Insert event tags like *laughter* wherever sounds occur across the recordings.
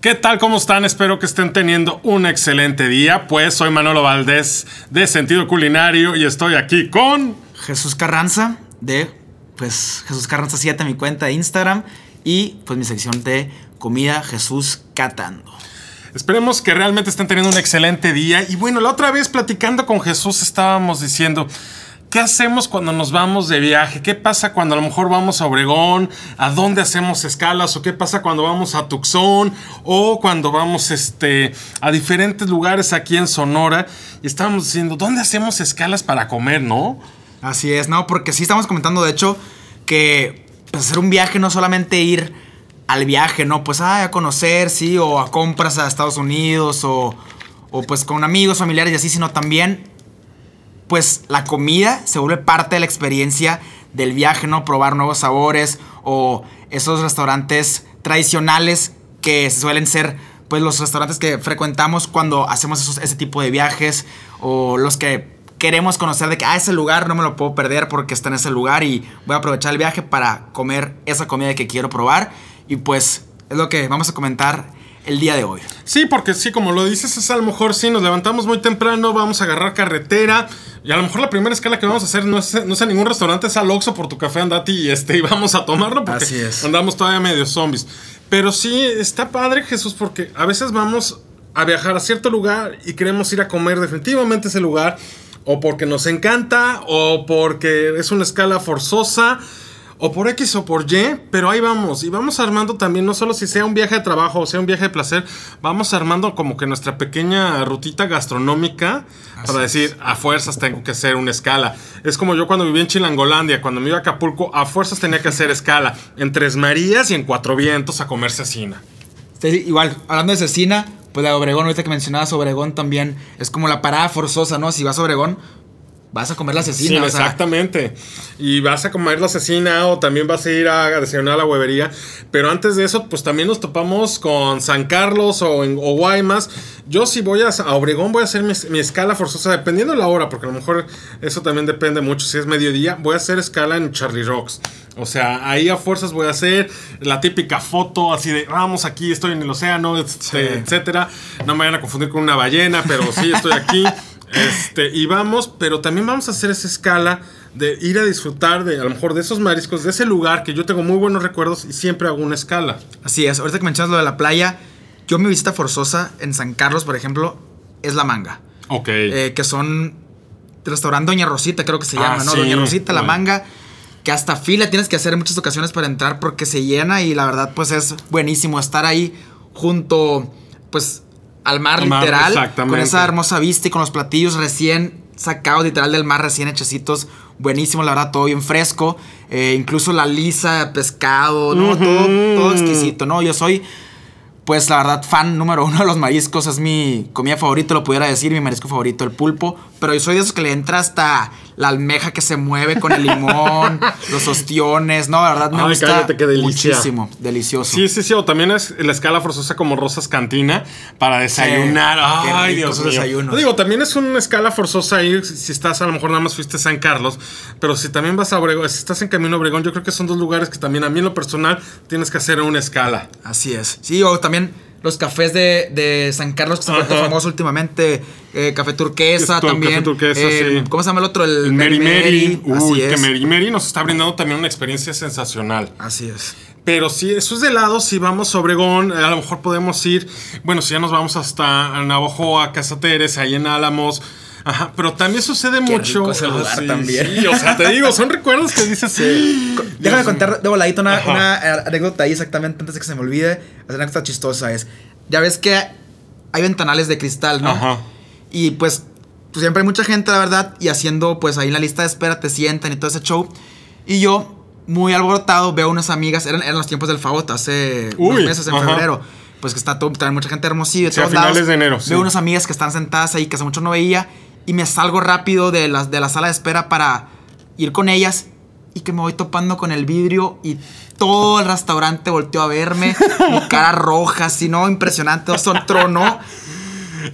¿Qué tal? ¿Cómo están? Espero que estén teniendo un excelente día. Pues soy Manolo Valdés de Sentido Culinario y estoy aquí con Jesús Carranza de pues Jesús Carranza 7 mi cuenta de Instagram y pues mi sección de comida Jesús Catando. Esperemos que realmente estén teniendo un excelente día. Y bueno, la otra vez platicando con Jesús estábamos diciendo, ¿Qué hacemos cuando nos vamos de viaje? ¿Qué pasa cuando a lo mejor vamos a Obregón? ¿A dónde hacemos escalas? ¿O qué pasa cuando vamos a Tucson? ¿O cuando vamos este, a diferentes lugares aquí en Sonora? Y estábamos diciendo, ¿dónde hacemos escalas para comer, no? Así es, no, porque sí estamos comentando, de hecho, que pues, hacer un viaje no solamente ir al viaje, ¿no? Pues a conocer, sí, o a compras a Estados Unidos, o, o pues con amigos, familiares y así, sino también pues la comida se vuelve parte de la experiencia del viaje, ¿no? Probar nuevos sabores o esos restaurantes tradicionales que suelen ser pues los restaurantes que frecuentamos cuando hacemos esos, ese tipo de viajes o los que queremos conocer de que, ah, ese lugar no me lo puedo perder porque está en ese lugar y voy a aprovechar el viaje para comer esa comida que quiero probar. Y pues es lo que vamos a comentar el día de hoy. Sí, porque sí, como lo dices, es a lo mejor sí, nos levantamos muy temprano, vamos a agarrar carretera. Y a lo mejor la primera escala que vamos a hacer no es, no es a ningún restaurante, es al Oxxo por tu café andati y, este, y vamos a tomarlo porque Así es. andamos todavía medio zombies. Pero sí, está padre Jesús porque a veces vamos a viajar a cierto lugar y queremos ir a comer definitivamente ese lugar. O porque nos encanta, o porque es una escala forzosa o por X o por Y, pero ahí vamos. Y vamos armando también, no solo si sea un viaje de trabajo o sea un viaje de placer, vamos armando como que nuestra pequeña rutita gastronómica para decir, a fuerzas tengo que hacer una escala. Es como yo cuando viví en Chilangolandia, cuando me iba a Acapulco, a fuerzas tenía que hacer escala en Tres Marías y en Cuatro Vientos a comer cecina. Sí, igual, hablando de cecina, pues la Obregón, ahorita que mencionabas Obregón también, es como la parada forzosa, ¿no? Si vas a Obregón, vas a comer la cecina. Sí, o sea, exactamente. Y vas a comer la cecina o también vas a ir a desayunar a la huevería. Pero antes de eso, pues también nos topamos con San Carlos o en o Guaymas. Yo si voy a, a Obregón voy a hacer mi, mi escala forzosa, dependiendo de la hora, porque a lo mejor eso también depende mucho. Si es mediodía, voy a hacer escala en Charlie Rocks. O sea, ahí a fuerzas voy a hacer la típica foto así de, vamos aquí, estoy en el océano, este, Sí. etcétera. No me vayan a confundir con una ballena, pero sí, estoy aquí. *laughs* Este, y vamos, pero también vamos a hacer esa escala de ir a disfrutar de a lo mejor de esos mariscos, de ese lugar que yo tengo muy buenos recuerdos y siempre hago una escala. Así es, ahorita que mencionas lo de la playa, yo mi visita forzosa en San Carlos, por ejemplo, es la manga. Ok. Eh, que son restaurante Doña Rosita, creo que se Ah, llama, ¿no? sí, Doña Rosita, la manga. Que hasta fila tienes que hacer en muchas ocasiones para entrar porque se llena y la verdad pues es buenísimo estar ahí junto pues al mar Al mar, literal exactamente. con esa hermosa vista y con los platillos recién sacados literal del mar recién hechecitos buenísimo la verdad todo bien fresco eh, incluso la lisa pescado no todo, todo exquisito no yo soy pues la verdad, fan número uno de los mariscos. Es mi comida favorita, lo pudiera decir, mi marisco favorito, el pulpo. Pero yo soy de esos que le entra hasta la almeja que se mueve con el limón, *laughs* los ostiones. No, la verdad me Ay, gusta cállate, qué delicia. muchísimo. Delicioso. Sí, sí, sí, o también es la escala forzosa como Rosas Cantina para desayunar. Ay, Dios mío. digo, también es una escala forzosa ir si si estás, a lo mejor nada más fuiste a San Carlos, pero si también vas a Obregón, si estás en camino a Obregón, yo creo que son dos lugares que también a mí en lo personal tienes que hacer una escala. Así es. Sí, o también los cafés de, de San Carlos que se han vuelto famosos últimamente. eh, café turquesa Es tu- también. café turquesa, eh, sí. ¿Cómo se llama el otro? El, Mary, Así uy, que. Mary Mary nos está brindando también una experiencia sensacional. Así es. Pero si eso es de lado, si vamos a Obregón, a lo mejor podemos ir, bueno, si ya nos vamos hasta Navajoa, Casateres, ahí en Álamos. Ajá, pero también sucede mucho. rico ese lugar Ah, sí, también. sí, o sea, te digo, son recuerdos que dices. Déjame Dios contar de voladito una, eh, anécdota ahí exactamente antes de que se me olvide. La anécdota chistosa es, ya ves que hay ventanales de cristal, ¿no? Ajá. Y pues, pues siempre hay mucha gente, la verdad, y haciendo pues ahí en la lista de espera te sientan y todo ese show. Y yo, muy alborotado, veo unas amigas, eran, eran los tiempos del Favot, hace unos Uy, meses, en ajá. febrero. Pues que está todo, también mucha gente hermosilla de Sí, a todos finales lados. de enero, sí. Veo unas amigas que están sentadas ahí que hace mucho no veía y me salgo rápido de la, de la sala de espera para ir con ellas y que me voy topando con el vidrio y todo el restaurante volteó a verme, mi cara roja, así, ¿no? Impresionante, son trono.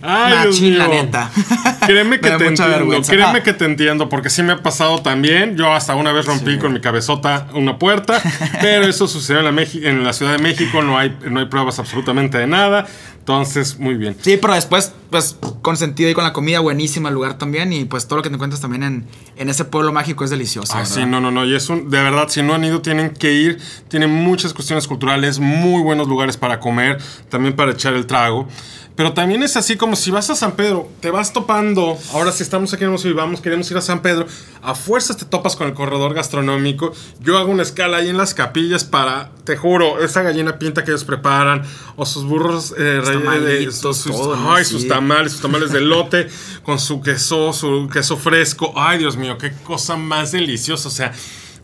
Ay, Dios Machín, la mío. neta. *laughs* Créeme que te entiendo, vergüenza. créeme Ah. que te entiendo, porque sí me ha pasado también. Yo hasta una vez rompí con mi cabezota una puerta, *laughs* pero eso sucedió en la, Meji- en la Ciudad de México, no hay, no hay pruebas absolutamente de nada. Entonces, muy bien. Sí, pero después, pues, con sentido y con la comida, buenísima el lugar también. Y pues todo lo que te encuentras también en, en ese pueblo mágico es delicioso. Ah, ¿verdad? sí, no, no, no. Y es un, de verdad, si no han ido, tienen que ir. Tienen muchas cuestiones culturales, muy buenos lugares para comer, también para echar el trago. Pero también es así como si vas a San Pedro, te vas topando. Ahora, si estamos aquí en y vamos, queremos ir a San Pedro, a fuerzas te topas con el corredor gastronómico. Yo hago una escala ahí en las capillas para, te juro, esa gallina pinta que ellos preparan, o sus burros eh, rey- tamalitos, sus, ay, Sí. sus tamales, sus tamales de lote, *laughs* con su queso, su queso fresco. Ay, Dios mío, qué cosa más deliciosa. O sea,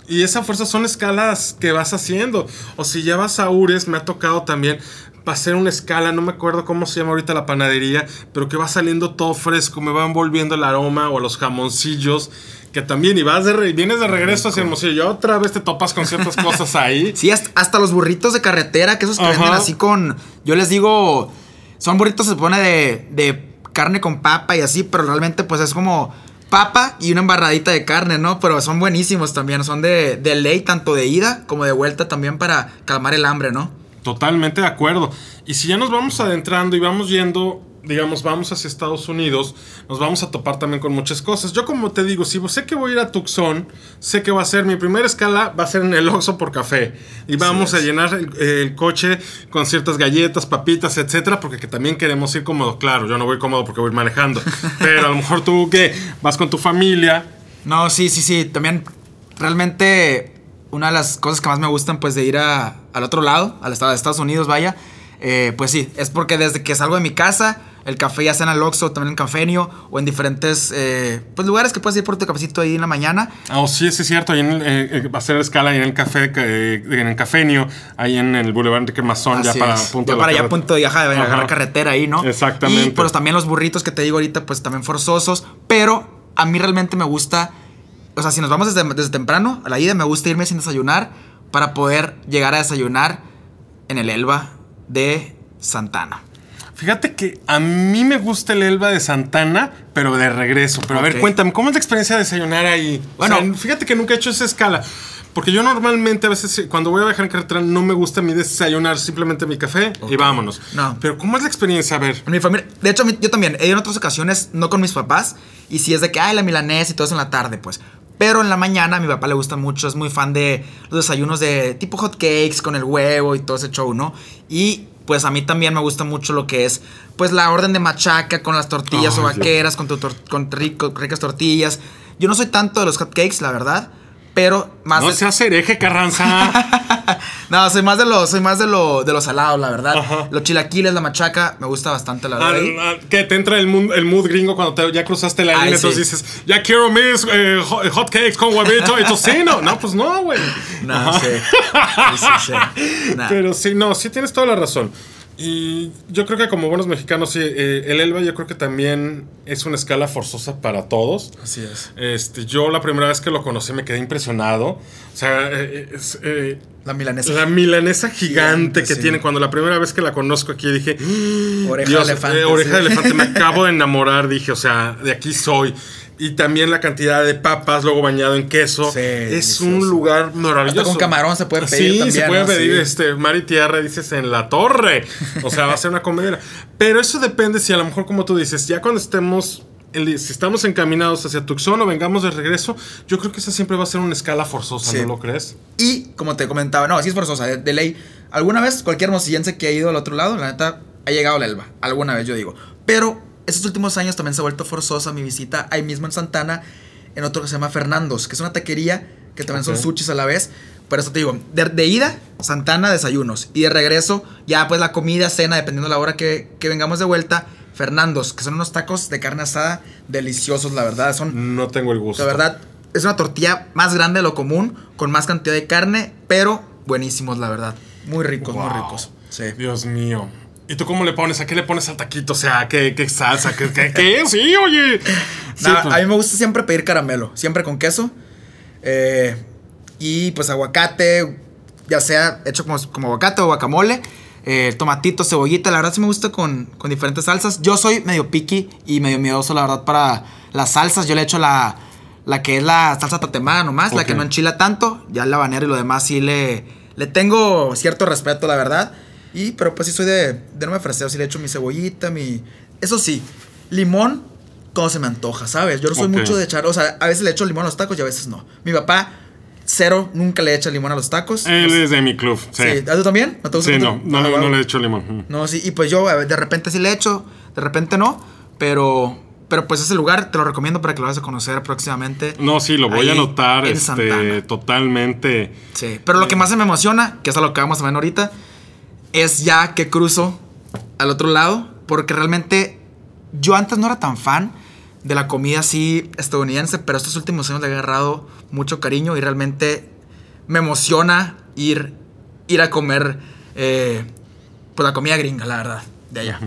y esa fuerza son escalas que vas haciendo. O si ya vas a Ures, me ha tocado también hacer una escala, no me acuerdo cómo se llama ahorita la panadería, pero que va saliendo todo fresco, me va envolviendo el aroma o los jamoncillos. Que también, y vas de re- vienes de regreso hacia Hermosillo, y otra vez te topas con ciertas cosas ahí. *laughs* Sí, hasta, hasta los burritos de carretera, que esos que Ajá. venden así con. Yo les digo. Son burritos, se pone de, de carne con papa y así, pero realmente, pues es como papa y una embarradita de carne, ¿no? Pero son buenísimos también. Son de, de ley, tanto de ida como de vuelta también para calmar el hambre, ¿no? Totalmente de acuerdo. Y si ya nos vamos adentrando y vamos yendo, digamos, vamos hacia Estados Unidos, nos vamos a topar también con muchas cosas. Yo como te digo, si sé que voy a ir a Tucson, sé que va a ser mi primera escala, va a ser en el Oxxo por café. Y vamos a llenar el, el coche con ciertas galletas, papitas, etcétera, porque que también queremos ir cómodo. Claro, yo no voy cómodo porque voy manejando. *laughs* Pero a lo mejor tú que vas con tu familia, No, sí, sí, sí. También, realmente, una de las cosas que más me gustan, pues, de ir a- al otro lado, al estado de Estados Unidos, vaya, eh, pues sí, es porque desde que salgo de mi casa, el café ya sea en el Oxxo, también en Cafenio, o en diferentes, eh, pues, lugares que puedes ir por tu cafecito ahí en la mañana. Ah, oh, sí, sí es cierto. Ahí en el, eh, eh, va a ser escala ahí en el café, eh, en el cafenio, ahí en el Boulevard Enrique Mazón, ya para punto Ya de para allá carretera. punto de ajá, de Ajá. agarrar carretera ahí, ¿no? Exactamente. Y pues también los burritos que te digo ahorita, pues también forzosos. Pero a mí realmente me gusta. O sea, si nos vamos desde, desde temprano a la ida, me gusta irme sin desayunar para poder llegar a desayunar en el Elba de Santana. Fíjate que a mí me gusta el Elba de Santana, pero de regreso. Pero a ver, cuéntame, ¿cómo es la experiencia de desayunar ahí? Bueno. Fíjate que nunca he hecho esa escala. Porque yo normalmente a veces cuando voy a viajar en carretera no me gusta mi desayunar simplemente mi café y vámonos. No. Pero ¿cómo es la experiencia? A ver. En mi familia, de hecho, yo también he ido en otras ocasiones, no con mis papás, y si es de que, ay, la milanesa y todo eso en la tarde, pues. Pero en la mañana a mi papá le gusta mucho, es muy fan de los desayunos de tipo hot cakes con el huevo y todo ese show, ¿no? Y pues a mí también me gusta mucho lo que es, pues la orden de machaca con las tortillas o vaqueras, con, tu tor- con rico- ricas tortillas. Yo no soy tanto de los hot cakes, la verdad, pero más No de- seas hereje, Carranza. *laughs* no, soy más de lo, soy más de lo, de lo salado, la verdad. Ajá. Los chilaquiles, la machaca, me gusta bastante, la verdad. que te entra el mood, el mood gringo cuando te- ya cruzaste la línea, sí. entonces dices, ya quiero mis eh, hot, hot cakes con huevito y tocino. No, pues no, güey. *laughs* No, sí. Sí, sí, sí. *laughs* Nah. Pero sí, no, sí tienes toda la razón. Y yo creo que como buenos mexicanos, sí, eh, el Elba yo creo que también es una escala forzosa para todos. Así es. Este, yo la primera vez que lo conocí me quedé impresionado. O sea, eh, es, eh, La milanesa. la milanesa gigante que Sí. tiene. Cuando la primera vez que la conozco aquí dije, Oreja Dios, de elefante. oreja sí. de elefante, me *laughs* acabo de enamorar. Dije, o sea, de aquí soy. Y también la cantidad de papas, luego bañado en queso. Sí, es delicioso. un lugar maravilloso. Hasta con camarón se puede pedir Sí, también, se puede ¿no? pedir Sí. este, mar y tierra, dices, en la torre. O sea, va a ser una comedera. Pero eso depende si a lo mejor, como tú dices, ya cuando estemos... Si estamos encaminados hacia Tucson o vengamos de regreso, yo creo que esa siempre va a ser una escala forzosa, Sí. ¿no lo crees? Y como te comentaba, no, así es forzosa, de, de ley. Alguna vez cualquier hermosillense que ha ido al otro lado, la neta, ha llegado a la Elba. Alguna vez, yo digo. Pero estos últimos años también se ha vuelto forzosa mi visita ahí mismo en Santana, en otro que se llama Fernandos, que es una taquería que también Ok. son sushis a la vez. Por eso te digo, de, de ida, Santana, desayunos. Y de regreso, ya pues la comida, cena, dependiendo de la hora que, que vengamos de vuelta, Fernandos, que son unos tacos de carne asada deliciosos, la verdad. Son No tengo el gusto. la verdad, es una tortilla más grande de lo común, con más cantidad de carne, pero buenísimos, la verdad. Muy ricos, muy ricos. Sí. Dios mío. ¿Y tú cómo le pones? ¿A qué le pones al taquito? O sea, ¿qué, qué salsa? ¿Qué, qué, qué? Sí, oye. Sí, Nah, pues. A mí me gusta siempre pedir caramelo, siempre con queso. eh, y pues aguacate, ya sea hecho como, como aguacate o guacamole. eh, tomatito, cebollita. La verdad sí me gusta con, con diferentes salsas. Yo soy medio picky y medio miedoso, la verdad, para las salsas. Yo le echo la, la que es la salsa tatemada nomás, la que no enchila tanto. Ya el habanero y lo demás sí le, le tengo cierto respeto, la verdad. Y, pero pues sí soy de, de no me freseo, sí le echo mi cebollita, mi... Eso sí, limón, todo se me antoja, ¿sabes? Yo no soy mucho de echar, o sea, a veces le echo limón a los tacos y a veces no. Mi papá, cero, nunca le echa limón a los tacos. Él es de mi club, sí. sí. ¿A tú también? ¿No te gusta Sí, no, no, Ah, no le he hecho limón. No, sí, y pues yo de repente sí le echo, de repente no, pero, pero pues ese lugar te lo recomiendo para que lo vayas a conocer próximamente. No, sí, lo voy a anotar este, Santana. totalmente. Sí, pero lo que más me emociona, que es a lo que vamos a ver ahorita, es ya que cruzo al otro lado, porque realmente yo antes no era tan fan de la comida así estadounidense, pero estos últimos años le he agarrado mucho cariño y realmente me emociona ir, ir a comer eh, pues la comida gringa, la verdad, de allá.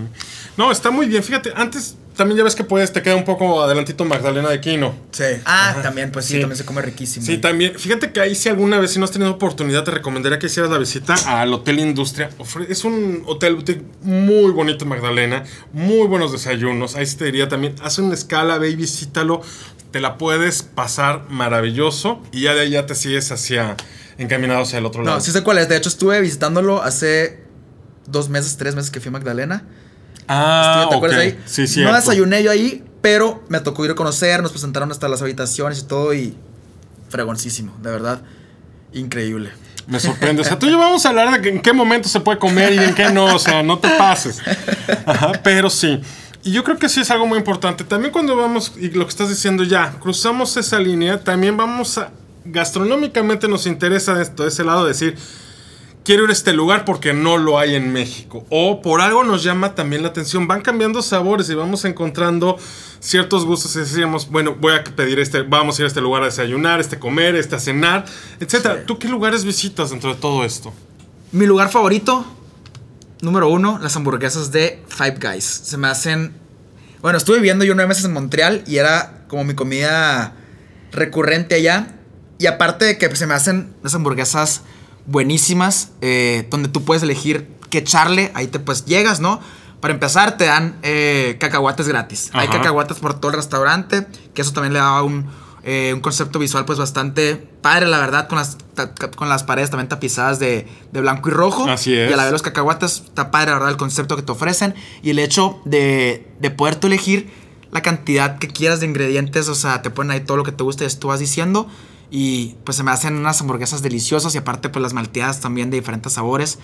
No, está muy bien. Fíjate, antes también ya ves que puedes, te queda un poco adelantito Magdalena de Quino. Sí. Ah, también, pues sí, Sí. también se come riquísimo. Sí, también. Fíjate que ahí si alguna vez, si no has tenido oportunidad, te recomendaría que hicieras la visita al Hotel Industria. Es un hotel boutique muy bonito en Magdalena, muy buenos desayunos. Ahí sí te diría también, haz una escala, ve y visítalo. Te la puedes pasar maravilloso y ya de ahí ya te sigues hacia, encaminado hacia el otro lado. No, sí sé cuál es. De hecho, estuve visitándolo hace dos meses, tres meses que fui a Magdalena. Ah, ¿Te acuerdas ahí? Sí, No cierto. desayuné yo ahí, pero me tocó ir a conocer, nos presentaron hasta las habitaciones y todo y fregoncísimo, de verdad. Increíble. Me sorprende. O sea, tú y yo vamos a hablar de que en qué momento se puede comer y en qué no. O sea, no te pases. Ajá, pero sí. Y yo creo que sí es algo muy importante. También cuando vamos, y lo que estás diciendo ya, cruzamos esa línea, también vamos a. Gastronómicamente nos interesa esto, de ese lado, decir. Quiero ir a este lugar porque no lo hay en México. O por algo nos llama también la atención. Van cambiando sabores y vamos encontrando ciertos gustos. Y decíamos, bueno, voy a pedir este, vamos a ir a este lugar a desayunar, este a comer, este a cenar, etcétera. ¿Tú qué lugares visitas dentro de todo esto? Mi lugar favorito, número uno, las hamburguesas de Five Guys. Se me hacen. Bueno, estuve viviendo yo nueve meses en Montreal y era como mi comida recurrente allá. Y aparte de que se me hacen unas hamburguesas buenísimas, eh, donde tú puedes elegir qué echarle, ahí te pues llegas, ¿no? Para empezar, te dan eh, cacahuates gratis. Hay cacahuates por todo el restaurante, que eso también le da un, eh, un concepto visual pues bastante padre, la verdad, con las, ta- con las paredes también tapizadas de, de blanco y rojo. Así es. Y a la vez los cacahuates, está padre, la verdad, el concepto que te ofrecen. Y el hecho de, de poder tú elegir la cantidad que quieras de ingredientes, o sea, te ponen ahí todo lo que te guste, y tú vas diciendo. Y pues se me hacen unas hamburguesas deliciosas y aparte pues las malteadas también de diferentes sabores.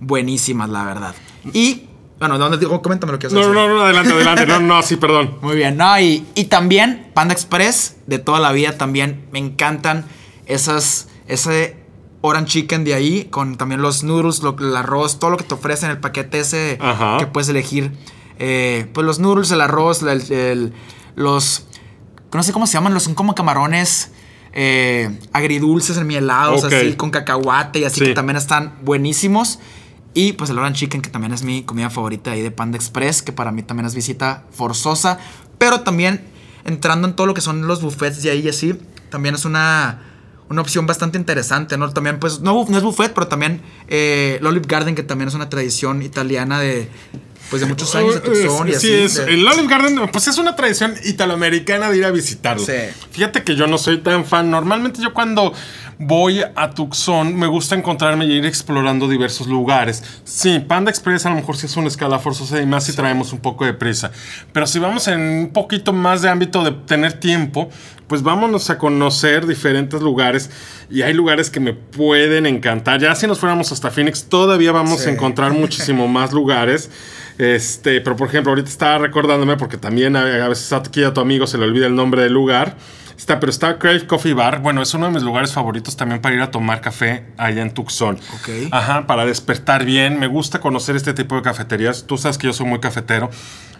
Buenísimas, la verdad. Y, bueno, ¿dónde digo? Coméntame lo que No, no, no, no, adelante, adelante. No, no, sí, perdón. *laughs* muy bien, no, y, y también Panda Express de toda la vida también me encantan esas, ese orange chicken de ahí con también los noodles, lo- el arroz, todo lo que te ofrecen, el paquete ese Ajá. que puedes elegir. Eh, pues los noodles, el arroz, el- el- los, no sé cómo se llaman, los son como camarones eh, agridulces, enmielados, Ok. así, con cacahuate y así Sí. que también están buenísimos. Y pues el orange chicken, que también es mi comida favorita ahí de Panda Express, que para mí también es visita forzosa. Pero también entrando en todo lo que son los buffets de ahí y así, también es una, una opción bastante interesante, ¿no? También, pues, no, es buffet, pero también eh, el Olive Garden, que también es una tradición italiana de, pues, de muchos años de Tucson y Sí, así. es, el Olive Garden, pues es una tradición italoamericana de ir a visitarlo. Sí. Fíjate que yo no soy tan fan. Normalmente yo cuando voy a Tucson me gusta encontrarme y ir explorando diversos lugares. Sí, Panda Express a lo mejor sí es una escala forzosa y más si traemos un poco de prisa. Pero si vamos en un poquito más de ámbito de tener tiempo, pues vámonos a conocer diferentes lugares. Y hay lugares que me pueden encantar. Ya si nos fuéramos hasta Phoenix, todavía vamos Sí. a encontrar muchísimo más lugares. *laughs* Este, pero por ejemplo, ahorita estaba recordándome porque también a, veces aquí a tu amigo se le olvida el nombre del lugar. Está, pero está Crave Coffee Bar. Bueno, es uno de mis lugares favoritos también para ir a tomar café allá en Tucson. Ok. Ajá, para despertar bien. Me gusta conocer este tipo de cafeterías. Tú sabes que yo soy muy cafetero.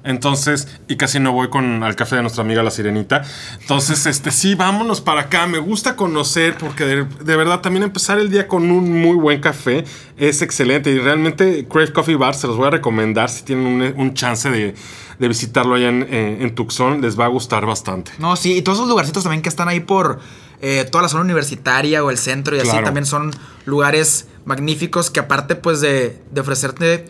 Entonces, y casi no voy con al café de nuestra amiga la sirenita. Entonces, este sí, vámonos para acá. Me gusta conocer porque de, de verdad también empezar el día con un muy buen café es excelente. Y realmente Crave Coffee Bar se los voy a recomendar si tienen un, un chance de, de visitarlo allá en, eh, en Tucson. Les va a gustar bastante. No, sí, y todos esos lugarcitos también que están ahí por eh, toda la zona universitaria o el centro y así también son lugares magníficos que aparte pues de, de ofrecerte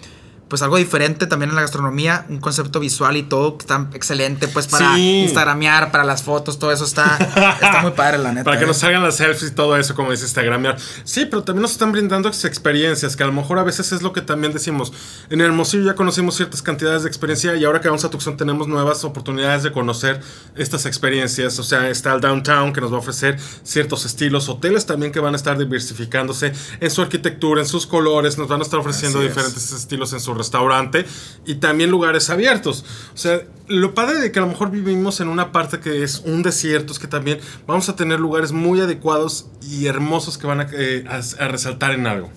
pues algo diferente también en la gastronomía, un concepto visual y todo que está excelente, pues para Sí. instagramear, para las fotos, todo eso está, está muy padre, la *laughs* neta. Para que eh. nos salgan las selfies y todo eso, como dice Instagram. Sí, pero también nos están brindando experiencias, que a lo mejor a veces es lo que también decimos. En Hermosillo ya conocimos ciertas cantidades de experiencia y ahora que vamos a Tucson tenemos nuevas oportunidades de conocer estas experiencias. O sea, está el downtown que nos va a ofrecer ciertos estilos, hoteles también que van a estar diversificándose en su arquitectura, en sus colores, nos van a estar ofreciendo Así es. diferentes estilos en su restaurante y también lugares abiertos. O sea, lo padre de que a lo mejor vivimos en una parte que es un desierto es que también vamos a tener lugares muy adecuados y hermosos que van a, eh, a- a resaltar en algo.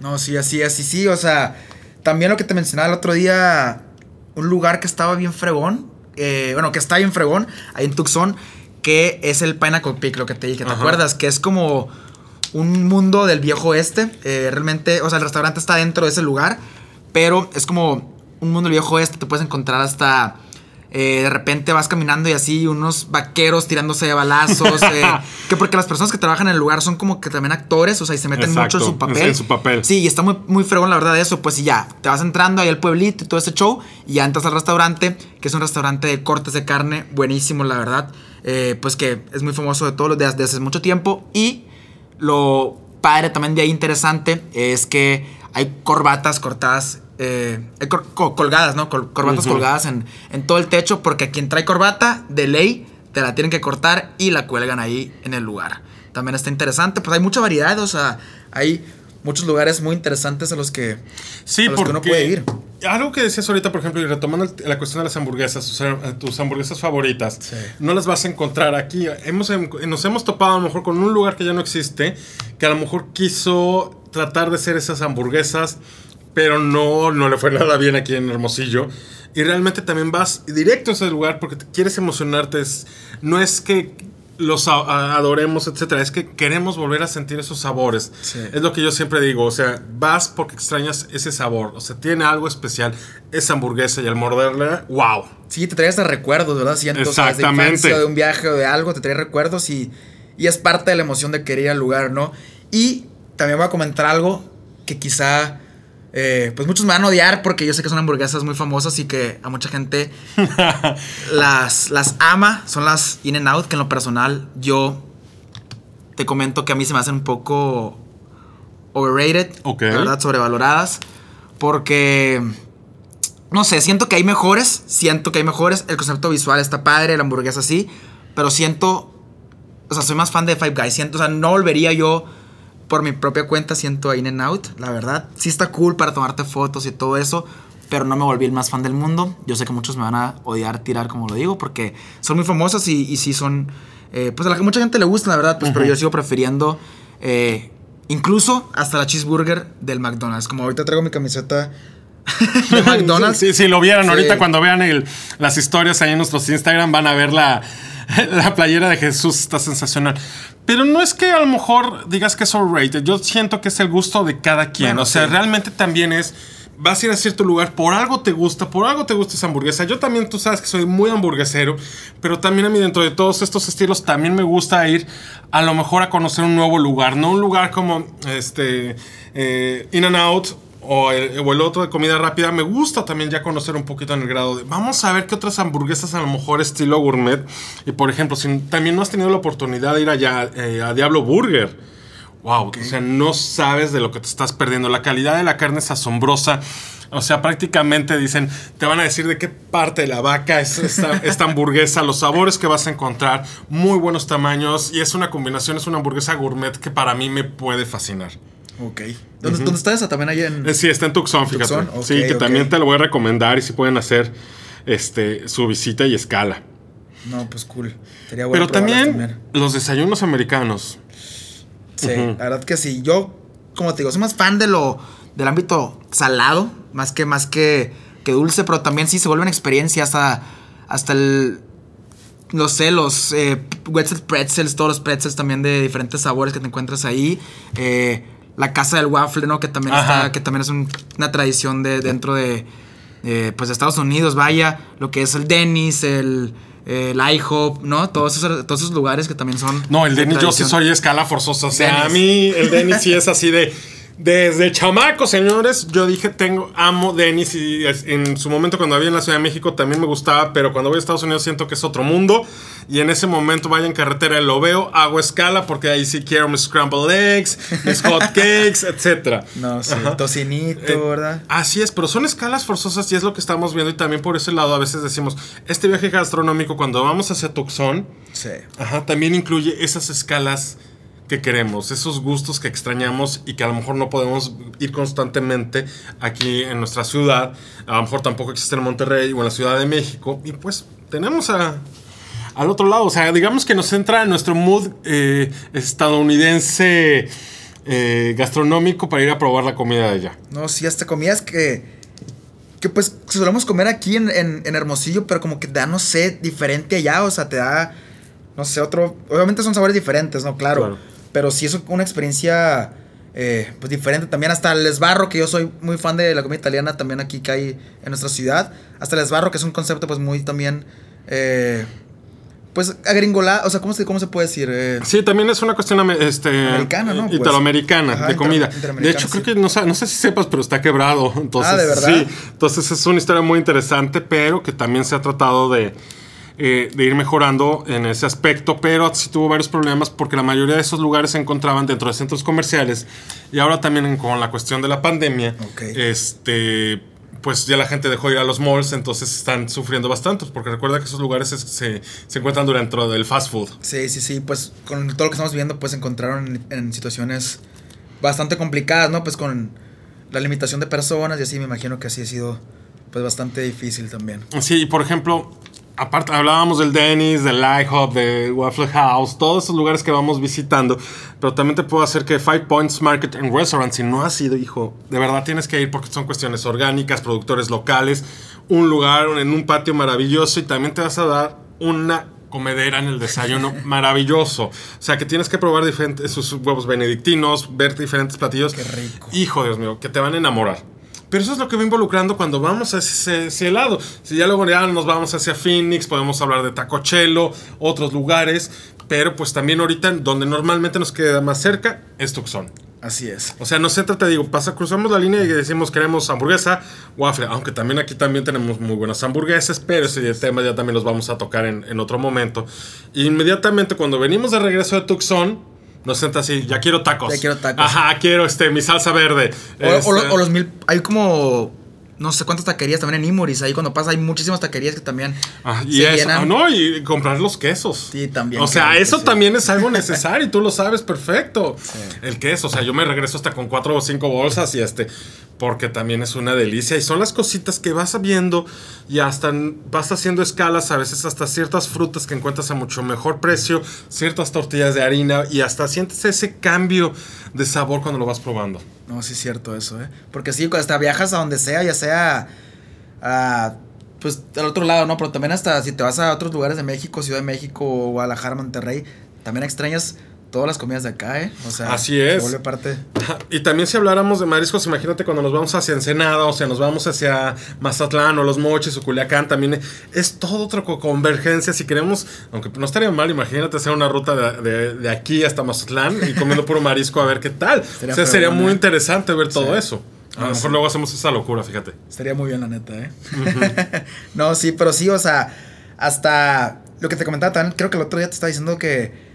No, sí, así, así, sí. O sea, también lo que te mencionaba el otro día, un lugar que estaba bien fregón, eh, bueno, que está bien fregón, ahí en Tucson, que es el Pineapple Peak, lo que te dije, ¿te Ajá. acuerdas? Que es como un mundo del viejo oeste. eh, realmente, o sea, el restaurante está dentro de ese lugar, pero es como un mundo viejo oeste, te puedes encontrar hasta... eh, de repente vas caminando y así unos vaqueros tirándose de balazos. eh, *laughs* que porque las personas que trabajan en el lugar son como que también actores, o sea, y se meten Exacto, mucho en su papel. en su papel. Sí, y está muy, muy fregón la verdad de eso. Pues y ya, te vas entrando ahí al pueblito y todo ese show. Y ya entras al restaurante, que es un restaurante de cortes de carne, buenísimo, la verdad. Eh, pues que es muy famoso de todos los días, desde hace mucho tiempo. Y lo padre también de ahí interesante es que hay corbatas cortadas. eh, hay cor- co- colgadas, ¿no? Col- corbatas colgadas en, en todo el techo, porque quien trae corbata, de ley, te la tienen que cortar y la cuelgan ahí en el lugar. También está interesante, pues hay mucha variedad, o sea, hay muchos lugares muy interesantes a los que, Sí, a los que uno puede ir. algo que decías ahorita, por ejemplo, y retomando la cuestión de las hamburguesas, o sea, eh, tus hamburguesas favoritas, Sí. no las vas a encontrar aquí. Hemos, em- nos hemos topado a lo mejor con un lugar que ya no existe, que a lo mejor quiso tratar de hacer esas hamburguesas, pero no, no le fue nada bien aquí en Hermosillo. Y realmente también vas directo a ese lugar porque te quieres emocionarte. Es- no es que los adoremos, etcétera. Es que queremos volver a sentir esos sabores. Sí. Es lo que yo siempre digo. O sea, vas porque extrañas ese sabor. O sea, tiene algo especial esa hamburguesa y al morderla, wow. Sí, te trae hasta recuerdos, ¿verdad? Siento, o sea, desde Exactamente. infancia, de un viaje o de algo, te trae recuerdos y, y es parte de la emoción de querer ir al lugar, ¿no? Y también voy a comentar algo que quizá, eh, pues muchos me van a odiar porque yo sé que son hamburguesas muy famosas y que a mucha gente *laughs* las, las ama, son las In and Out, que en lo personal yo te comento que a mí se me hacen un poco overrated, Ok. la ¿verdad? Sobrevaloradas, porque... No sé, siento que hay mejores, siento que hay mejores, el concepto visual está padre, la hamburguesa sí, pero siento, o sea, soy más fan de Five Guys, siento, o sea, no volvería yo por mi propia cuenta, siento a In and Out, la verdad, sí está cool para tomarte fotos y todo eso, pero no me volví el más fan del mundo, yo sé que muchos me van a odiar, tirar como lo digo, porque son muy famosas y, y sí son, eh, pues a la que mucha gente le gusta, la verdad, pues, pero yo sigo prefiriendo, eh, incluso hasta la cheeseburger del McDonald's, como ahorita traigo mi camiseta *laughs* de McDonald's. Sí, sí, lo vieron Sí. ahorita cuando vean el- las historias ahí en nuestros Instagram van a ver la, *laughs* la playera de Jesús, está sensacional. Pero no es que a lo mejor digas que es overrated, yo siento que es el gusto de cada quien, Bueno, o sea, sí. realmente también es... Vas a ir a cierto lugar, por algo te gusta, por algo te gusta esa hamburguesa. Yo también, tú sabes que soy muy hamburguesero, pero también a mí dentro de todos estos estilos también me gusta ir a lo mejor a conocer un nuevo lugar, no un lugar como este eh, In and Out o el, o el otro de comida rápida, me gusta también ya conocer un poquito en el grado de. Vamos a ver qué otras hamburguesas a lo mejor estilo gourmet. Y por ejemplo, si también no has tenido la oportunidad de ir allá eh, a Diablo Burger. Wow, o sea, no sabes de lo que te estás perdiendo. La calidad de la carne es asombrosa. O sea, prácticamente dicen, te van a decir de qué parte de la vaca es esta, *laughs* esta hamburguesa, los sabores que vas a encontrar, muy buenos tamaños y es una combinación, es una hamburguesa gourmet que para mí me puede fascinar. Ok. ¿Dónde, ¿dónde está esa? También ahí en. Eh, Sí, está en Tucson, fíjate. Tucson, sí, que también te lo voy a recomendar y si pueden hacer este, su visita y escala. No, pues cool. Sería bueno Pero también, los desayunos americanos. Sí, la verdad que sí. Yo, como te digo, soy más fan de lo del ámbito salado, más que más que, que dulce, pero también sí se vuelve una experiencia hasta hasta el no sé, los eh, pretzels, todos los pretzels también de diferentes sabores que te encuentras ahí. Eh, la casa del waffle, ¿no? Que también está, que también es un- una tradición de dentro de eh, pues de Estados Unidos, vaya, lo que es el Denny's, el, el IHOP, ¿no? Todos esos, todos esos lugares que también son. No, el de Denny yo sí soy escala forzosa. O sea, a mí el Denny sí es así de. Desde chamaco, señores, yo dije, tengo, amo Denis y en su momento cuando había en la Ciudad de México también me gustaba, pero cuando voy a Estados Unidos siento que es otro mundo y en ese momento vaya en carretera y lo veo, hago escala porque ahí sí quiero mis scrambled eggs, mis hot *laughs* cakes, etcétera. No, sí, Ajá. tocinito, Eh, ¿verdad? Así es, pero son escalas forzosas y es lo que estamos viendo y también por ese lado a veces decimos, este viaje gastronómico cuando vamos hacia Tucson, Sí. Ajá, también incluye esas escalas que queremos, esos gustos que extrañamos y que a lo mejor no podemos ir constantemente aquí en nuestra ciudad. A lo mejor tampoco existe en Monterrey o en la Ciudad de México. Y pues tenemos a, al otro lado. O sea, digamos que nos entra en nuestro mood eh, estadounidense eh, gastronómico para ir a probar la comida de allá. No, sí, hasta comidas que. Que pues solemos comer aquí en, en, en Hermosillo, pero como que da, no sé, diferente allá. O sea, te da. No sé, otro. Obviamente son sabores diferentes, ¿no? Claro. Claro. Pero sí es una experiencia. eh, pues diferente también. Hasta el esbarro, que yo soy muy fan de la comida italiana, también aquí que hay en nuestra ciudad. Hasta el esbarro, que es un concepto, pues muy también. eh, pues agringolado. O sea, ¿cómo se, cómo se puede decir? Eh, Sí, también es una cuestión este, Americana, ¿no? Pues. Italoamericana, Ajá, de comida. De hecho, creo que no, no sé si sepas, pero está quebrado. Entonces, Ah, ¿de verdad? Sí, entonces es una historia muy interesante, pero que también se ha tratado de, eh, de ir mejorando en ese aspecto, pero sí tuvo varios problemas porque la mayoría de esos lugares se encontraban dentro de centros comerciales y ahora también con la cuestión de la pandemia, este pues ya la gente dejó ir a los malls, entonces están sufriendo bastante, porque recuerda que esos lugares es- se, se encuentran dentro del fast food. Sí, sí, sí, pues con todo lo que estamos viendo, pues se encontraron en, en situaciones bastante complicadas, ¿no? Pues con la limitación de personas y así me imagino que así ha sido pues bastante difícil también. Sí, y por ejemplo, aparte hablábamos del Dennis, del IHOP, de Waffle House, todos esos lugares que vamos visitando, pero también te puedo hacer que Five Points Market and Restaurant, si no has ido, hijo, de verdad tienes que ir porque son cuestiones orgánicas, productores locales, un lugar en un patio maravilloso y también te vas a dar una comedera en el desayuno *laughs* maravilloso. O sea, que tienes que probar diferentes sus huevos benedictinos, ver diferentes platillos. Qué rico. Hijo, Dios mío, que te van a enamorar. Pero eso es lo que va involucrando cuando vamos hacia ese, ese lado. Si ya luego ya nos vamos hacia Phoenix, podemos hablar de Tacochelo, otros lugares. Pero pues también ahorita donde normalmente nos queda más cerca es Tucson. Así es. O sea, no se trata, digo, pasa, cruzamos la línea y decimos queremos hamburguesa, waffle. Aunque también aquí también tenemos muy buenas hamburguesas, pero ese tema ya también los vamos a tocar en, en otro momento. Inmediatamente cuando venimos de regreso de Tucson, nos entra así, ya quiero tacos. Ya quiero tacos. Ajá, quiero este, mi salsa verde. O, o Este, lo- o los mil, hay como no sé cuántas taquerías también en Imuris, ahí cuando pasa hay muchísimas taquerías que también Ah, y se eso, llenan. ah, no, y comprar los quesos. Sí, también, O sea, claro eso sí. también es algo necesario y tú lo sabes perfecto. El queso, o sea, yo me regreso hasta con cuatro o cinco bolsas y este, porque también es una delicia. Y son las cositas que vas viendo y hasta vas haciendo escalas, a veces hasta ciertas frutas que encuentras a mucho mejor precio, ciertas tortillas de harina y hasta sientes ese cambio de sabor cuando lo vas probando. No, sí es cierto eso, ¿eh? Porque sí, hasta viajas a donde sea, ya sea a, pues al otro lado, ¿no? Pero también hasta si te vas a otros lugares de México, Ciudad de México, Guadalajara, Monterrey, también extrañas todas las comidas de acá, ¿eh? O sea, Así es. Se vuelve parte. *laughs* Y también si habláramos de mariscos, imagínate cuando nos vamos hacia Ensenada, o sea, nos vamos hacia Mazatlán o Los Mochis o Culiacán, también es todo otra co- convergencia. Si queremos, aunque no estaría mal, imagínate hacer una ruta de, de- de aquí hasta Mazatlán y comiendo puro marisco a ver qué tal. *laughs* Sería o sea, sería muy interesante ver todo Sí. eso. A Ah, lo mejor sí. luego hacemos esa locura, fíjate. Estaría muy bien, la neta, ¿eh? *laughs* no, sí, pero sí, o sea, hasta lo que te comentaba también, creo que el otro día te estaba diciendo que,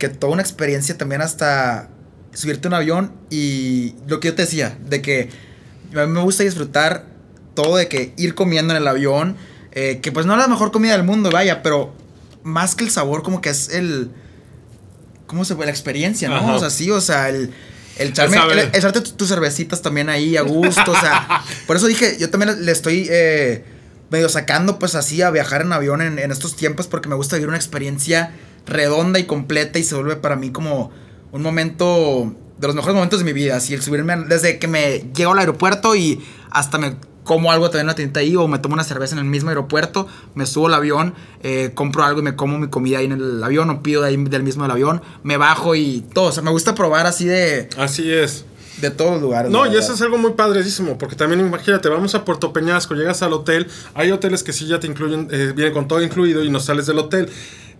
que toda una experiencia también hasta subirte a un avión y lo que yo te decía, de que a mí me gusta disfrutar todo de que ir comiendo en el avión, eh, que pues no es la mejor comida del mundo, vaya, pero más que el sabor, como que es el... ¿Cómo se puede? La experiencia, ¿no? Ajá. O sea, sí, o sea, el... El echarme- el- echarte tus, tus cervecitas también ahí a gusto, o sea, *laughs* por eso dije, yo también le estoy eh, medio sacando pues así a viajar en avión en, en estos tiempos porque me gusta vivir una experiencia redonda y completa y se vuelve para mí como un momento de los mejores momentos de mi vida, así el subirme, desde que me llego al aeropuerto y hasta me como algo también en una tiendita ahí o me tomo una cerveza en el mismo aeropuerto, me subo al avión, eh, compro algo y me como mi comida ahí en el avión o pido de ahí del mismo del avión, me bajo y todo, o sea, me gusta probar así de, Así es. de todos los lugares. No, la y eso es algo muy padrísimo, porque también imagínate, vamos a Puerto Peñasco, llegas al hotel, hay hoteles que sí ya te incluyen, eh, viene con todo incluido y no sales del hotel.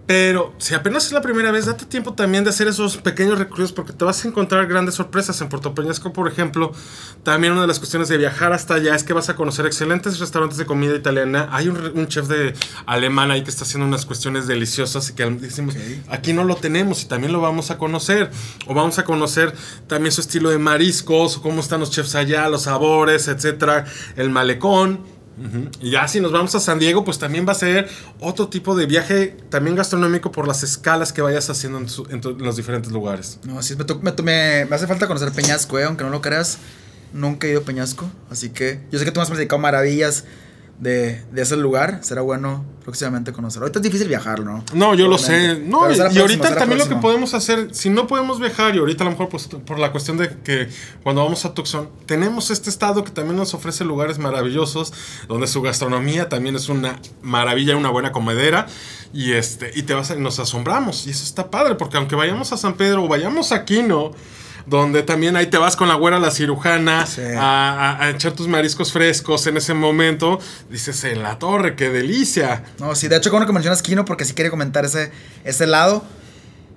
Pero si apenas es la primera vez, date tiempo también de hacer esos pequeños recorridos porque te vas a encontrar grandes sorpresas. En Puerto Peñasco, por ejemplo, también una de las cuestiones de viajar hasta allá es que vas a conocer excelentes restaurantes de comida italiana. Hay un, un chef de alemán ahí que está haciendo unas cuestiones deliciosas y que decimos, aquí no lo tenemos y también lo vamos a conocer. O vamos a conocer también su estilo de mariscos, cómo están los chefs allá, los sabores, etcétera, el malecón. Y ya si nos vamos a San Diego, pues también va a ser otro tipo de viaje, también gastronómico por las escalas que vayas haciendo en, los diferentes lugares. No, así es, me, me, hace falta conocer Peñasco, eh, aunque no lo creas. Nunca he ido a Peñasco, así que yo sé que tú me has platicado maravillas de, de, ese lugar, será bueno próximamente conocerlo. Ahorita es difícil viajar, ¿no? No, yo lo sé. No, y, ahorita también lo que podemos hacer, si no podemos viajar, y ahorita a lo mejor pues, por la cuestión de que cuando vamos a Tucson, tenemos este estado que también nos ofrece lugares maravillosos, donde su gastronomía también es una maravilla, una buena comedera, y este y te vas a, nos asombramos, y eso está padre, porque aunque vayamos a San Pedro o vayamos a Quino, donde también ahí te vas con la güera la cirujana a, echar tus mariscos frescos en ese momento. Dices, en la torre, qué delicia. No, sí, de hecho, cuando que mencionas Kino, porque si quiere comentar ese, ese lado,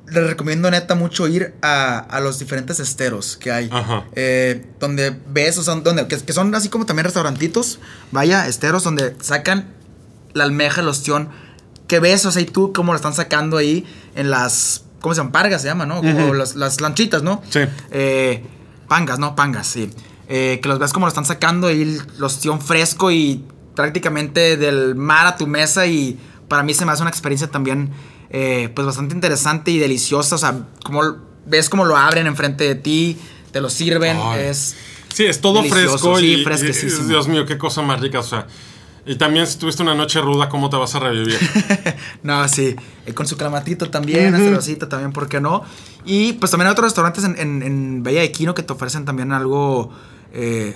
le recomiendo neta mucho ir a, los diferentes esteros que hay. Eh, donde ves, o sea, donde, que, son así como también restaurantitos, vaya, esteros donde sacan la almeja, el ostión, que ves, o sea, y tú cómo lo están sacando ahí en las ¿Cómo se llama? Pargas se llama, ¿no? Como las, las, lanchitas, ¿no? Sí. Eh, pangas, ¿no? Pangas, sí. Eh, que los ves como lo están sacando y los tío fresco y prácticamente del mar a tu mesa y para mí se me hace una experiencia también eh, pues bastante interesante y deliciosa. O sea, como ves cómo lo abren enfrente de ti, te lo sirven, es... Sí, es todo fresco sí, y, y, Dios mío, qué cosa más rica, o sea... Y también si tuviste una noche ruda, ¿cómo te vas a revivir? *laughs* no, sí. Eh, con su clamatito también, uh también, ¿por qué no? Y pues también hay otros restaurantes en, en, en Bahía de Quino que te ofrecen también algo... Eh,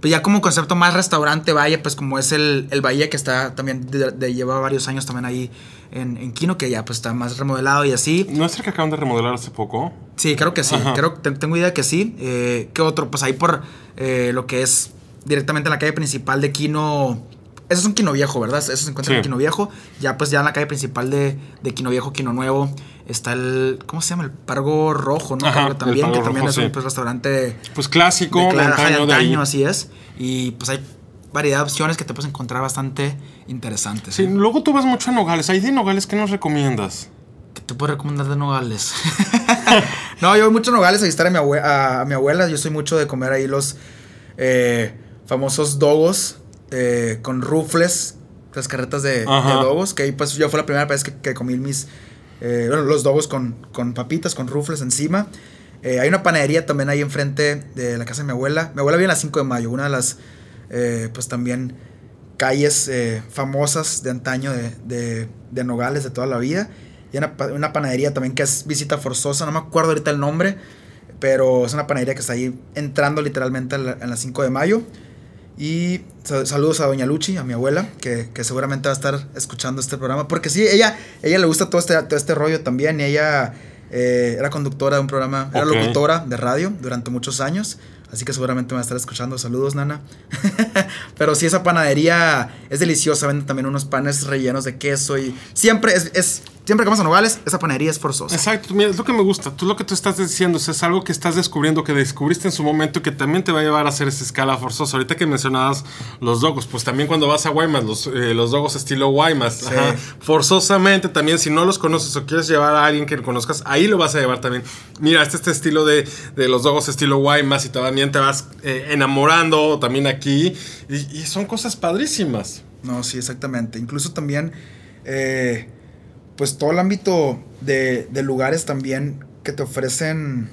pues ya como concepto más restaurante, vaya, pues como es el, el Bahía que está también, de, lleva varios años también ahí en, en, Quino, que ya pues está más remodelado y así. ¿No es el que acaban de remodelar hace poco? Sí, creo que sí, creo, tengo idea que sí. Eh, ¿Qué otro? Pues ahí por eh, lo que es directamente en la calle principal de Quino eso es un Quino Viejo, ¿verdad? Eso se encuentra en Quino Viejo. Ya pues ya en la calle principal de, de Quino Viejo, Quino Nuevo, está el, ¿cómo se llama? El Pargo Rojo, ¿no? también, que también es un pues, restaurante... Pues clásico, de, antaño, así es. Y pues hay variedad de opciones que te puedes encontrar bastante interesantes. Sí, ¿eh? luego tú vas mucho a Nogales. ¿Hay de Nogales qué nos recomiendas? ¿Qué te puedo recomendar de Nogales? *laughs* no, yo voy mucho a Nogales a visitar a mi, a, mi abuela. Yo soy mucho de comer ahí los eh, famosos dogos eh, con rufles, las carretas de, dogos, que ahí pues yo fue la primera vez que, comí mis, eh, los dogos con, con, papitas, con rufles encima. Eh, hay una panadería también ahí enfrente de la casa de mi abuela. Mi abuela vive en la 5 de mayo, una de las, pues también calles famosas de antaño de, de, Nogales de toda la vida. Y una, una panadería también que es visita forzosa, no me acuerdo ahorita el nombre, pero es una panadería que está ahí entrando literalmente en la 5 de mayo. Y saludos a Doña Luchi, a mi abuela, que, seguramente va a estar escuchando este programa. Porque sí, ella, ella le gusta todo este, todo este rollo también. Y ella eh, era conductora de un programa, era locutora de radio durante muchos años. Así que seguramente me va a estar escuchando. Saludos, nana. *laughs* Pero sí, esa panadería es deliciosa. Venden también unos panes rellenos de queso y siempre es Siempre que vamos a Nogales, esa panadería es forzosa. Exacto, mira, es lo que me gusta. Tú lo que tú estás diciendo es algo que estás descubriendo, que descubriste en su momento que también te va a llevar a hacer esa escala forzosa. Ahorita que mencionabas los dogos, pues también cuando vas a Guaymas, los, eh, los dogos estilo Guaymas, forzosamente también, si no los conoces o quieres llevar a alguien que conozcas, ahí lo vas a llevar también. Mira, este, este estilo de, los dogos estilo Guaymas y también te vas eh, enamorando también aquí. Y, y, son cosas padrísimas. No, sí, exactamente. Incluso también... Eh, pues todo el ámbito de, lugares también que te ofrecen,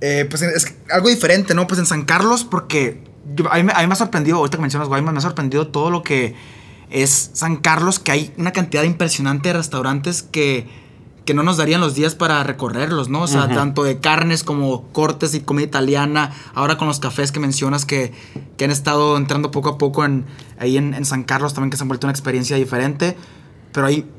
eh, pues es algo diferente, ¿no? Pues en San Carlos, porque a, mí, me ha sorprendido, ahorita que mencionas Guaymas, me ha sorprendido todo lo que es San Carlos, que hay una cantidad impresionante de restaurantes que, no nos darían los días para recorrerlos, ¿no? O sea, tanto de carnes como cortes y comida italiana, ahora con los cafés que mencionas que, han estado entrando poco a poco en, ahí en, en San Carlos también, que se han vuelto una experiencia diferente, pero hay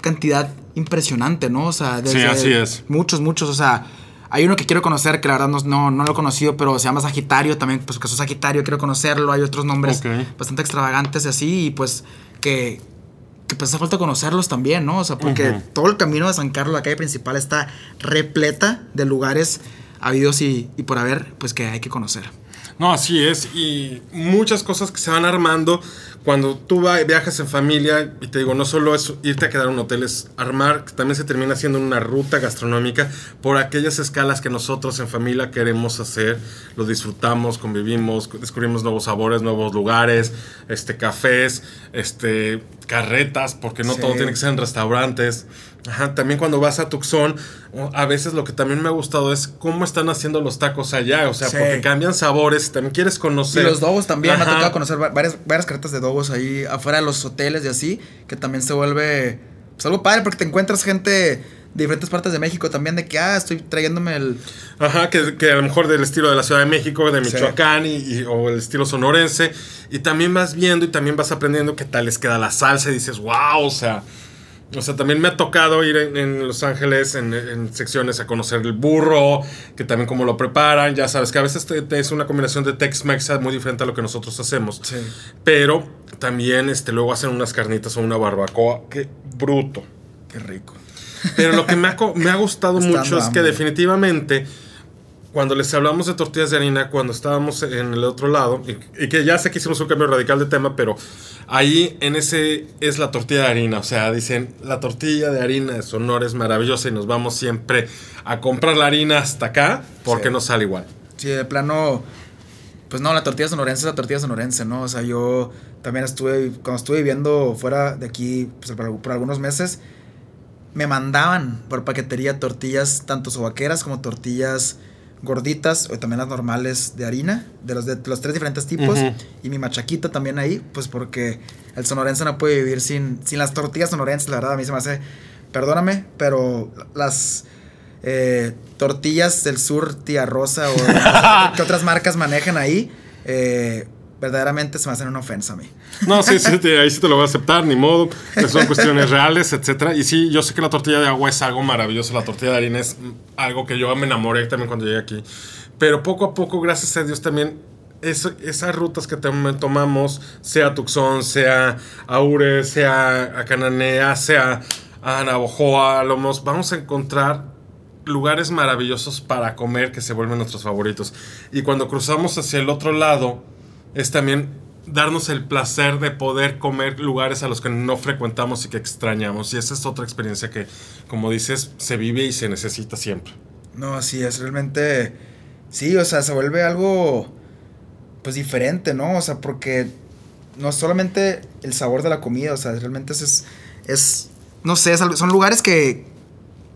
cantidad impresionante, ¿no? O sea, desde sí, así es. muchos, muchos, o sea, hay uno que quiero conocer que la verdad no, no, lo he conocido, pero se llama Sagitario también, pues que soy Sagitario, quiero conocerlo, hay otros nombres bastante extravagantes y así, y pues que, que pues hace falta conocerlos también, ¿no? O sea, porque todo el camino de San Carlos, la calle principal, está repleta de lugares habidos y, y por haber, pues que hay que conocer. No, así es. Y muchas cosas que se van armando cuando tú viajas en familia, y te digo, no solo es irte a quedar en un hotel, es armar, también se termina haciendo una ruta gastronómica por aquellas escalas que nosotros en familia queremos hacer, lo disfrutamos, convivimos, descubrimos nuevos sabores, nuevos lugares, este, cafés, este, carretas, porque no todo tiene que ser en restaurantes. Ajá, también cuando vas a Tucson, a veces lo que también me ha gustado es cómo están haciendo los tacos allá, o sea, porque cambian sabores, también quieres conocer. Y los dogos también, me ha tocado conocer varias, varias carretas de dogos ahí afuera de los hoteles y así, que también se vuelve pues, algo padre porque te encuentras gente de diferentes partes de México también de que, ah, estoy trayéndome el... Ajá, que, que a lo mejor del estilo de la Ciudad de México, de Michoacán y, o el estilo sonorense. Y también vas viendo y también vas aprendiendo qué tal les queda la salsa y dices, wow, o sea, o sea, también me ha tocado ir en, Los Ángeles en, secciones a conocer el burro, que también cómo lo preparan. Ya sabes que a veces es una combinación de Tex-Mex muy diferente a lo que nosotros hacemos. Sí. Pero también este, luego hacen unas carnitas o una barbacoa. ¡Qué bruto! ¡Qué rico! Pero lo que me ha, me ha gustado *laughs* mucho es que definitivamente cuando les hablamos de tortillas de harina, cuando estábamos en el otro lado, y, que ya sé que hicimos un cambio radical de tema, pero ahí en ese es la tortilla de harina. O sea, dicen, la tortilla de harina de Sonora es maravillosa y nos vamos siempre a comprar la harina hasta acá porque no sale igual. Sí, de plano, pues no, la tortilla sonorense es la tortilla sonorense, ¿no? O sea, yo también estuve, cuando estuve viviendo fuera de aquí pues, por, algunos meses, me mandaban por paquetería tortillas, tanto sobaqueras como tortillas gorditas o también las normales de harina, de los, de los tres diferentes tipos. Y mi machaquita también ahí, pues porque el sonorense no puede vivir sin, sin las tortillas sonorenses, la verdad, a mí se me hace, perdóname, pero las eh, tortillas del sur, tía Rosa o *laughs* que otras marcas manejan ahí, eh, verdaderamente se me hacen una ofensa a mí. No, sí, sí, ahí sí te lo voy a aceptar, ni modo. Son cuestiones reales, etcétera. Y sí, yo sé que la tortilla de agua es algo maravilloso. La tortilla de harina es algo que yo me enamoré también cuando llegué aquí. Pero poco a poco, gracias a Dios, también esas rutas que tomamos, sea Tucson, sea Aure, sea a Cananea, sea a Navojoa, Lomos, vamos a encontrar lugares maravillosos para comer que se vuelven nuestros favoritos. Y cuando cruzamos hacia el otro lado, es también darnos el placer de poder comer lugares a los que no frecuentamos y que extrañamos. Y esa es otra experiencia que, como dices, se vive y se necesita siempre. No, así es, realmente, sí, o sea, se vuelve algo, pues diferente, ¿no? O sea, porque no es solamente el sabor de la comida, o sea, realmente es, es, no sé, son lugares que,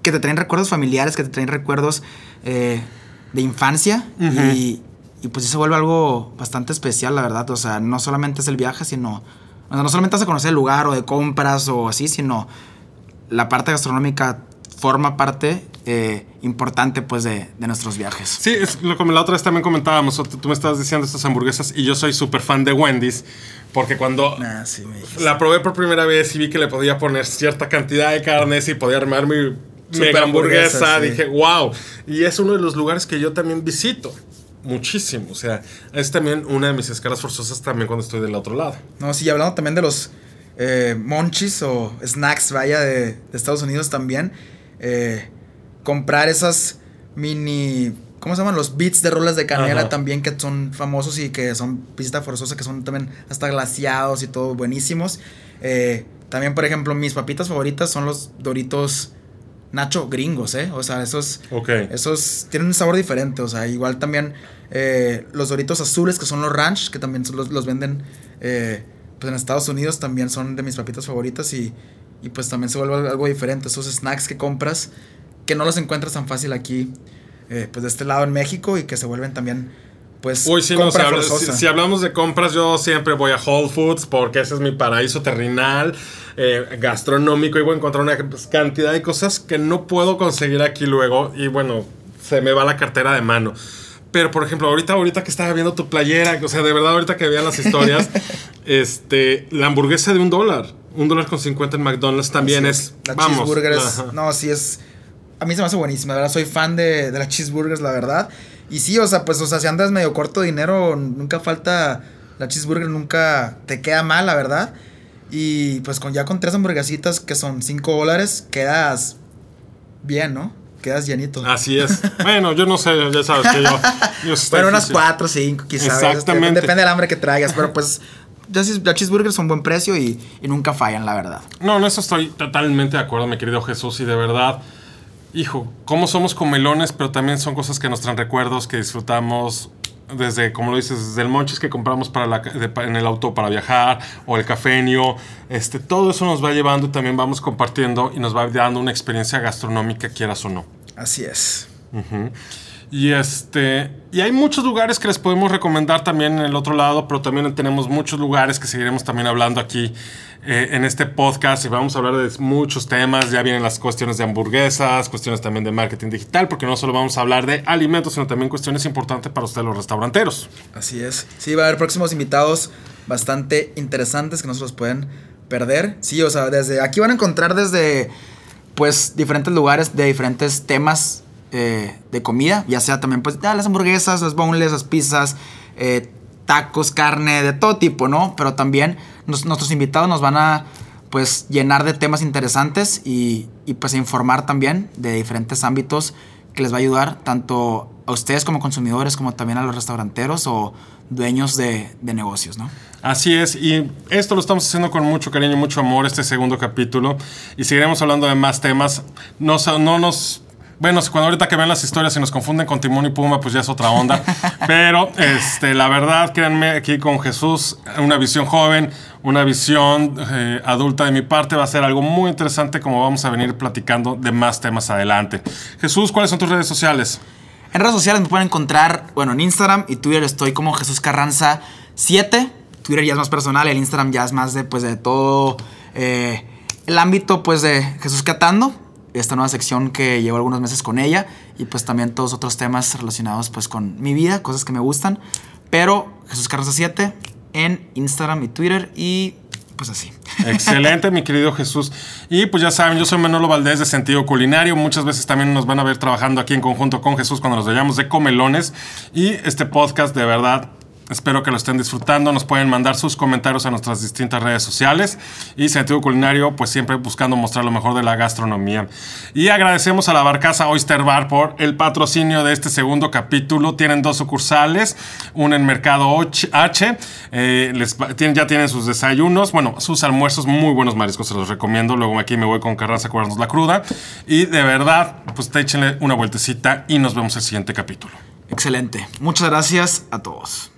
que te traen recuerdos familiares, que te traen recuerdos eh, de infancia y y pues sí se vuelve algo bastante especial, la verdad. O sea, no solamente es el viaje, sino. O sea, no solamente hace conocer el lugar o de compras o así, sino la parte gastronómica forma parte eh, importante pues de, de, nuestros viajes. Sí, es lo que la otra vez también comentábamos, tú me estabas diciendo estas hamburguesas y yo soy súper fan de Wendy's porque cuando ah, la probé por primera vez y vi que le podía poner cierta cantidad de carnes y podía armar mi mega hamburguesa, dije, wow, y es uno de los lugares que yo también visito muchísimo. O sea, es también una de mis escalas forzosas también cuando estoy del otro lado. No, sí, hablando también de los eh, monchis o snacks, vaya, de, Estados Unidos también. Eh, comprar esas mini. ¿Cómo se llaman? Los bits de rolas de canela también que son famosos y que son pista forzosa, que son también hasta glaciados y todo buenísimos. Eh, también, por ejemplo, mis papitas favoritas son los Doritos Nacho gringos, ¿eh? O sea, esos, esos tienen un sabor diferente. O sea, igual también eh, los doritos azules, que son los ranch, que también los, los venden eh, pues en Estados Unidos, también son de mis papitas favoritas y, y, pues también se vuelve algo diferente. Esos snacks que compras, que no los encuentras tan fácil aquí, eh, pues de este lado en México y que se vuelven también pues Uy, si, si, hablamos de compras, yo siempre voy a Whole Foods porque ese es mi paraíso terrenal, eh, gastronómico, y voy a encontrar una cantidad de cosas que no puedo conseguir aquí luego. Y bueno, se me va la cartera de mano. Pero, por ejemplo, ahorita, ahorita que estaba viendo tu playera, o sea, de verdad, ahorita que vean las historias, *laughs* este, la hamburguesa de un dólar, un dólar con 50 en McDonald's también es. La vamos, cheeseburger No, sí es. A mí se me hace buenísima, la verdad. Soy fan de, de las cheeseburgers, la verdad. Y sí, o sea, pues, o sea, si andas medio corto de dinero, nunca falta. La cheeseburger nunca te queda mal, la verdad. Y pues con ya con tres hamburguesitas que son 5 dólares, quedas bien, ¿no? Quedas llenito. Así es. bueno, yo no sé, ya sabes que yo. yo *laughs* Bueno, unas difícil. 4, 5, quizás. Exactamente. Depende del hambre que traigas, pero pues ya sí- los cheeseburgers son buen precio y, y nunca fallan, la verdad. No, en eso estoy totalmente de acuerdo, mi querido Jesús, y de verdad, hijo, cómo somos comelones, pero también son cosas que nos traen recuerdos, que disfrutamos desde, como lo dices, desde el monchis que compramos para la, de- en el auto para viajar, o el cafenio, este, todo eso nos va llevando y también vamos compartiendo y nos va dando una experiencia gastronómica, quieras o no. Así es. Y este y hay muchos lugares que les podemos recomendar también en el otro lado, pero también tenemos muchos lugares que seguiremos también hablando aquí eh, en este podcast y vamos a hablar de muchos temas. Ya vienen las cuestiones de hamburguesas, cuestiones también de marketing digital, porque no solo vamos a hablar de alimentos, sino también cuestiones importantes para ustedes los restauranteros. Así es. Sí, va a haber próximos invitados bastante interesantes que no se los pueden perder. Sí, o sea, desde aquí van a encontrar desde pues diferentes lugares de diferentes temas eh, de comida, ya sea también pues ya las hamburguesas, las boneless, las pizzas, eh, tacos, carne, de todo tipo, ¿no? Pero también nuestros invitados nos van a pues llenar de temas interesantes y, y pues informar también de diferentes ámbitos que les va a ayudar tanto a ustedes como consumidores como también a los restauranteros o dueños de, de negocios, ¿no? Así es, y esto lo estamos haciendo con mucho cariño y mucho amor, este segundo capítulo, y seguiremos hablando de más temas. No, no nos... Bueno, cuando ahorita que ven las historias y nos confunden con Timón y Puma, pues ya es otra onda. *laughs* Pero, este, la verdad, créanme, aquí con Jesús, una visión joven, una visión eh, adulta de mi parte, va a ser algo muy interesante como vamos a venir platicando de más temas adelante. Jesús, ¿cuáles son tus redes sociales? En redes sociales me pueden encontrar, bueno, en Instagram y Twitter estoy como Jesús Carranza 7. Twitter ya es más personal, el Instagram ya es más de, pues, de todo eh, el ámbito, pues, de Jesús Catando. Esta nueva sección que llevo algunos meses con ella y pues también todos otros temas relacionados pues con mi vida, cosas que me gustan. Pero Jesús Carranza 7 en Instagram y Twitter y pues así. Excelente, mi querido Jesús. Y pues ya saben, yo soy Manolo Valdés de Sentido Culinario. Muchas veces también nos van a ver trabajando aquí en conjunto con Jesús cuando nos vayamos de comelones. Y este podcast, de verdad, espero que lo estén disfrutando. Nos pueden mandar sus comentarios a nuestras distintas redes sociales. Y Sentido Culinario, pues siempre buscando mostrar lo mejor de la gastronomía. Y agradecemos a la Barcaza Oyster Bar por el patrocinio de este segundo capítulo. Tienen dos sucursales, una en Mercado H. eh, ya tienen sus desayunos, bueno, sus almuerzos, muy buenos mariscos, se los recomiendo. Luego aquí me voy con Carranza a curarnos la cruda. Y de verdad, pues te échenle una vueltecita y nos vemos el siguiente capítulo. Excelente. Muchas gracias a todos.